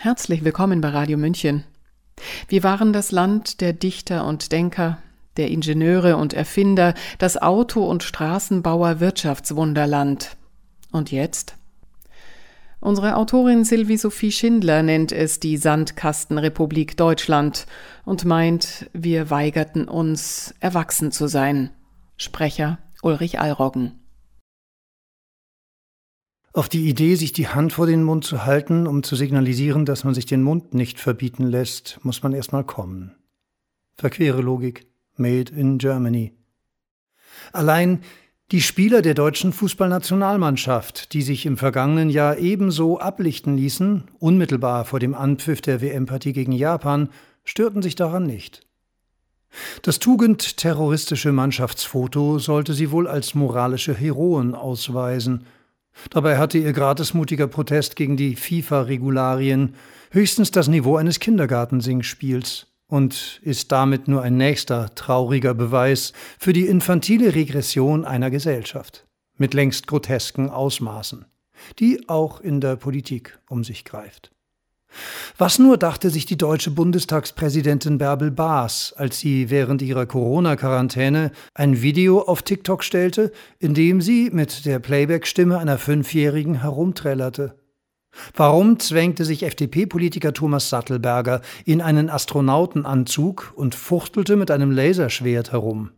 Herzlich willkommen bei Radio München. Wir waren das Land der Dichter und Denker, der Ingenieure und Erfinder, das Auto- und Straßenbauer Wirtschaftswunderland. Und jetzt? Unsere Autorin Sylvie Sophie Schindler nennt es die Sandkastenrepublik Deutschland und meint, wir weigerten uns, erwachsen zu sein. Sprecher Ulrich Allroggen. Auf die Idee, sich die Hand vor den Mund zu halten, um zu signalisieren, dass man sich den Mund nicht verbieten lässt, muss man erstmal kommen. Verquere Logik. Made in Germany. Allein die Spieler der deutschen Fußballnationalmannschaft, die sich im vergangenen Jahr ebenso ablichten ließen, unmittelbar vor dem Anpfiff der WM-Partie gegen Japan, störten sich daran nicht. Das tugendterroristische Mannschaftsfoto sollte sie wohl als moralische Heroen ausweisen – Dabei hatte ihr gratismutiger Protest gegen die FIFA-Regularien höchstens das Niveau eines Kindergartensingspiels und ist damit nur ein nächster trauriger Beweis für die infantile Regression einer Gesellschaft mit längst grotesken Ausmaßen, die auch in der Politik um sich greift. Was nur dachte sich die deutsche Bundestagspräsidentin Bärbel Baas, als sie während ihrer Corona-Quarantäne ein Video auf TikTok stellte, in dem sie mit der Playback-Stimme einer Fünfjährigen herumträllerte? Warum zwängte sich FDP-Politiker Thomas Sattelberger in einen Astronautenanzug und fuchtelte mit einem Laserschwert herum?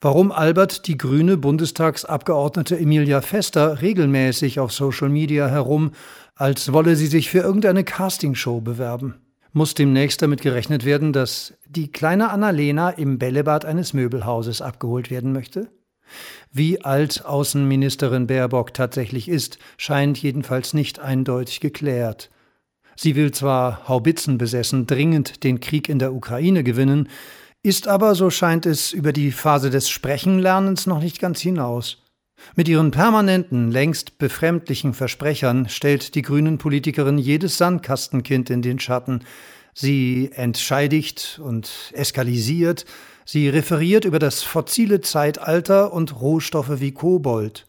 Warum albert die grüne Bundestagsabgeordnete Emilia Fester regelmäßig auf Social Media herum, als wolle sie sich für irgendeine Castingshow bewerben. Muss demnächst damit gerechnet werden, dass die kleine Annalena im Bällebad eines Möbelhauses abgeholt werden möchte? Wie alt Außenministerin Baerbock tatsächlich ist, scheint jedenfalls nicht eindeutig geklärt. Sie will zwar haubitzenbesessen dringend den Krieg in der Ukraine gewinnen, ist aber, so scheint es, über die Phase des Sprechenlernens noch nicht ganz hinaus. Mit ihren permanenten, längst befremdlichen Versprechern stellt die Grünen-Politikerin jedes Sandkastenkind in den Schatten. Sie entscheidigt und eskalisiert, sie referiert über das fossile Zeitalter und Rohstoffe wie Kobold.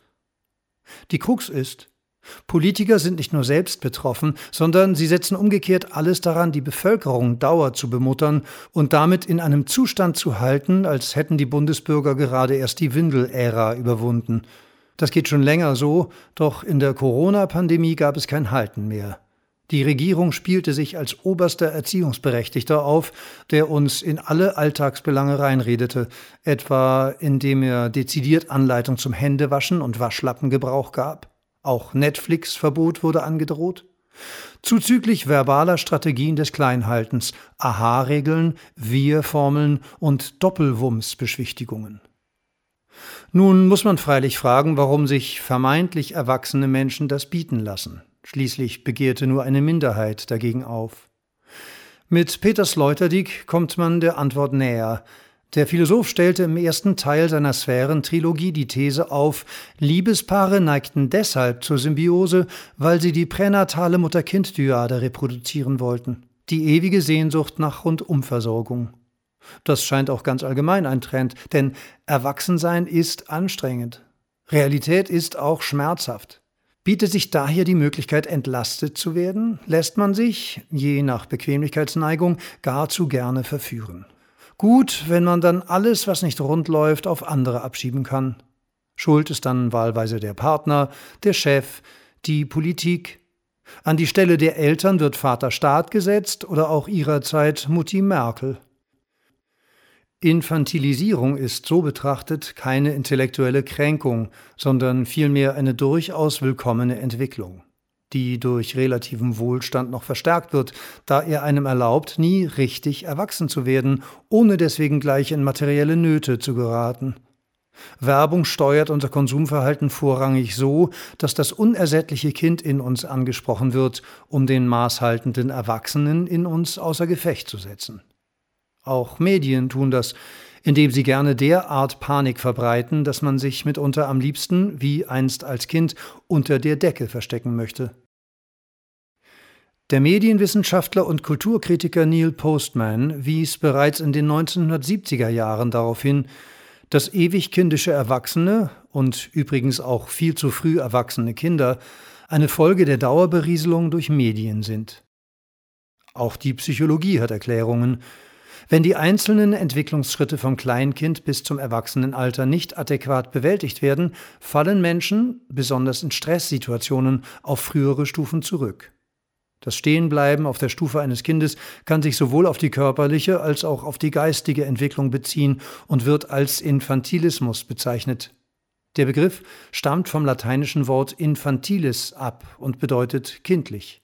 Die Krux ist, Politiker sind nicht nur selbst betroffen, sondern sie setzen umgekehrt alles daran, die Bevölkerung dauer zu bemuttern und damit in einem Zustand zu halten, als hätten die Bundesbürger gerade erst die Windelära überwunden. Das geht schon länger so, doch in der Corona-Pandemie gab es kein Halten mehr. Die Regierung spielte sich als oberster Erziehungsberechtigter auf, der uns in alle Alltagsbelange reinredete, etwa indem er dezidiert Anleitung zum Händewaschen und Waschlappengebrauch gab. Auch Netflix-Verbot wurde angedroht. Zuzüglich verbaler Strategien des Kleinhaltens, Aha-Regeln, Wir-Formeln und Doppelwumms-Beschwichtigungen. Nun muss man freilich fragen, warum sich vermeintlich erwachsene Menschen das bieten lassen. Schließlich begehrte nur eine Minderheit dagegen auf. Mit Peter Sloterdijk kommt man der Antwort näher, der Philosoph stellte im ersten Teil seiner Sphären-Trilogie die These auf, Liebespaare neigten deshalb zur Symbiose, weil sie die pränatale Mutter-Kind-Dyade reproduzieren wollten, die ewige Sehnsucht nach Rundumversorgung. Das scheint auch ganz allgemein ein Trend, denn Erwachsensein ist anstrengend. Realität ist auch schmerzhaft. Bietet sich daher die Möglichkeit, entlastet zu werden, lässt man sich, je nach Bequemlichkeitsneigung, gar zu gerne verführen. Gut, wenn man dann alles, was nicht rund läuft, auf andere abschieben kann. Schuld ist dann wahlweise der Partner, der Chef, die Politik. An die Stelle der Eltern wird Vater Staat gesetzt oder auch ihrerzeit Mutti Merkel. Infantilisierung ist so betrachtet keine intellektuelle Kränkung, sondern vielmehr eine durchaus willkommene Entwicklung die durch relativen Wohlstand noch verstärkt wird, da er einem erlaubt, nie richtig erwachsen zu werden, ohne deswegen gleich in materielle Nöte zu geraten. Werbung steuert unser Konsumverhalten vorrangig so, dass das unersättliche Kind in uns angesprochen wird, um den maßhaltenden Erwachsenen in uns außer Gefecht zu setzen. Auch Medien tun das, indem sie gerne derart Panik verbreiten, dass man sich mitunter am liebsten, wie einst als Kind, unter der Decke verstecken möchte. Der Medienwissenschaftler und Kulturkritiker Neil Postman wies bereits in den 1970er Jahren darauf hin, dass ewig kindische Erwachsene und übrigens auch viel zu früh erwachsene Kinder eine Folge der Dauerberieselung durch Medien sind. Auch die Psychologie hat Erklärungen. Wenn die einzelnen Entwicklungsschritte vom Kleinkind bis zum Erwachsenenalter nicht adäquat bewältigt werden, fallen Menschen, besonders in Stresssituationen, auf frühere Stufen zurück. Das Stehenbleiben auf der Stufe eines Kindes kann sich sowohl auf die körperliche als auch auf die geistige Entwicklung beziehen und wird als Infantilismus bezeichnet. Der Begriff stammt vom lateinischen Wort infantilis ab und bedeutet kindlich.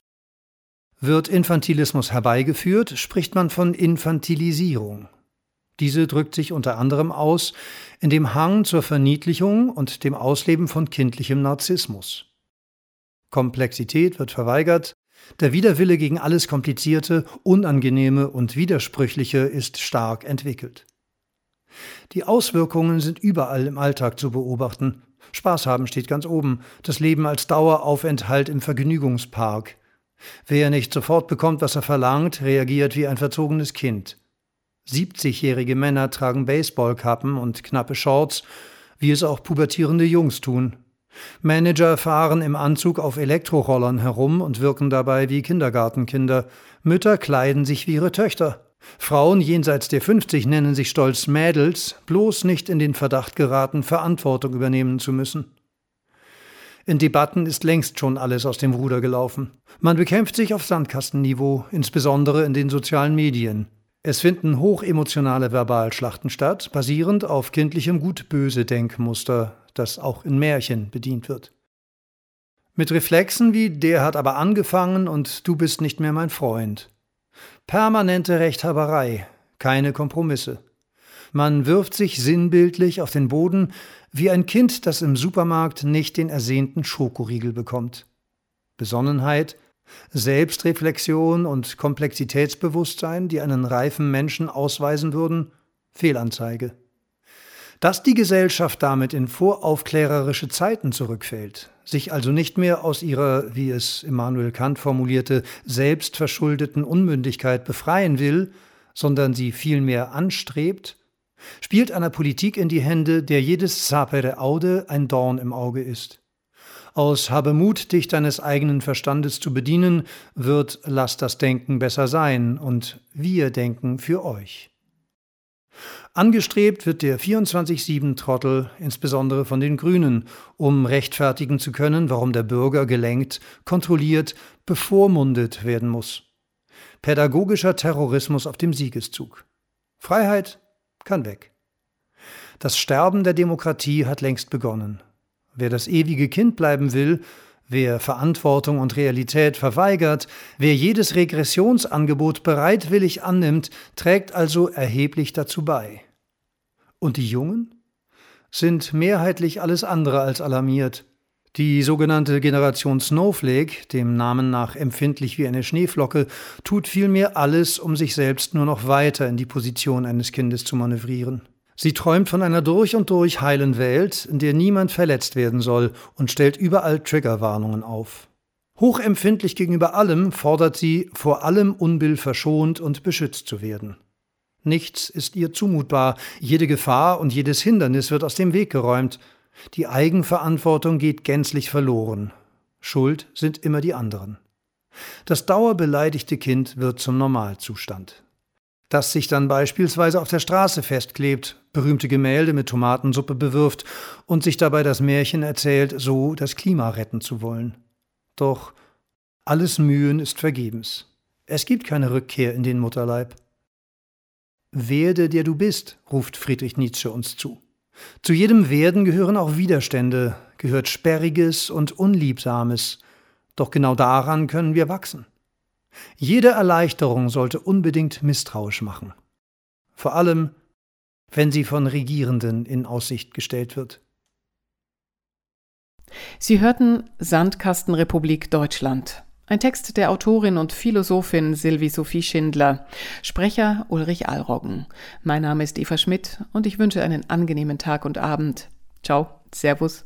Wird Infantilismus herbeigeführt, spricht man von Infantilisierung. Diese drückt sich unter anderem aus in dem Hang zur Verniedlichung und dem Ausleben von kindlichem Narzissmus. Komplexität wird verweigert, der Widerwille gegen alles Komplizierte, Unangenehme und Widersprüchliche ist stark entwickelt. Die Auswirkungen sind überall im Alltag zu beobachten. Spaß haben steht ganz oben, das Leben als Daueraufenthalt im Vergnügungspark. Wer nicht sofort bekommt, was er verlangt, reagiert wie ein verzogenes Kind. 70-jährige Männer tragen Baseballkappen und knappe Shorts, wie es auch pubertierende Jungs tun. Manager fahren im Anzug auf Elektrorollern herum und wirken dabei wie Kindergartenkinder. Mütter kleiden sich wie ihre Töchter. Frauen jenseits der 50 nennen sich stolz Mädels, bloß nicht in den Verdacht geraten, Verantwortung übernehmen zu müssen. In Debatten ist längst schon alles aus dem Ruder gelaufen. Man bekämpft sich auf Sandkastenniveau, insbesondere in den sozialen Medien. Es finden hochemotionale Verbalschlachten statt, basierend auf kindlichem Gut-Böse-Denkmuster, das auch in Märchen bedient wird. Mit Reflexen wie der hat aber angefangen und du bist nicht mehr mein Freund. Permanente Rechthaberei, keine Kompromisse. Man wirft sich sinnbildlich auf den Boden wie ein Kind, das im Supermarkt nicht den ersehnten Schokoriegel bekommt. Besonnenheit, Selbstreflexion und Komplexitätsbewusstsein, die einen reifen Menschen ausweisen würden, Fehlanzeige. Dass die Gesellschaft damit in voraufklärerische Zeiten zurückfällt, sich also nicht mehr aus ihrer, wie es Immanuel Kant formulierte, selbstverschuldeten Unmündigkeit befreien will, sondern sie vielmehr anstrebt, spielt einer Politik in die Hände, der jedes sapere Aude ein Dorn im Auge ist. Aus Habe Mut, dich deines eigenen Verstandes zu bedienen, wird Lass das Denken besser sein und wir denken für euch. Angestrebt wird der 24-7-Trottel insbesondere von den Grünen, um rechtfertigen zu können, warum der Bürger gelenkt, kontrolliert, bevormundet werden muss. Pädagogischer Terrorismus auf dem Siegeszug. Freiheit kann weg. Das Sterben der Demokratie hat längst begonnen. Wer das ewige Kind bleiben will, wer Verantwortung und Realität verweigert, wer jedes Regressionsangebot bereitwillig annimmt, trägt also erheblich dazu bei. Und die Jungen? Sind mehrheitlich alles andere als alarmiert. Die sogenannte Generation Snowflake, dem Namen nach empfindlich wie eine Schneeflocke, tut vielmehr alles, um sich selbst nur noch weiter in die Position eines Kindes zu manövrieren. Sie träumt von einer durch und durch heilen Welt, in der niemand verletzt werden soll und stellt überall Triggerwarnungen auf. Hochempfindlich gegenüber allem fordert sie, vor allem Unbill verschont und beschützt zu werden. Nichts ist ihr zumutbar, jede Gefahr und jedes Hindernis wird aus dem Weg geräumt. Die Eigenverantwortung geht gänzlich verloren. Schuld sind immer die anderen. Das dauerbeleidigte Kind wird zum Normalzustand das sich dann beispielsweise auf der Straße festklebt, berühmte Gemälde mit Tomatensuppe bewirft und sich dabei das Märchen erzählt, so das Klima retten zu wollen. Doch alles Mühen ist vergebens. Es gibt keine Rückkehr in den Mutterleib. Werde, der du bist, ruft Friedrich Nietzsche uns zu. Zu jedem Werden gehören auch Widerstände, gehört Sperriges und Unliebsames, doch genau daran können wir wachsen. Jede Erleichterung sollte unbedingt misstrauisch machen. Vor allem, wenn sie von Regierenden in Aussicht gestellt wird. Sie hörten Sandkastenrepublik Deutschland. Ein Text der Autorin und Philosophin Sylvie Sophie Schindler. Sprecher Ulrich Allroggen. Mein Name ist Eva Schmidt und ich wünsche einen angenehmen Tag und Abend. Ciao, Servus.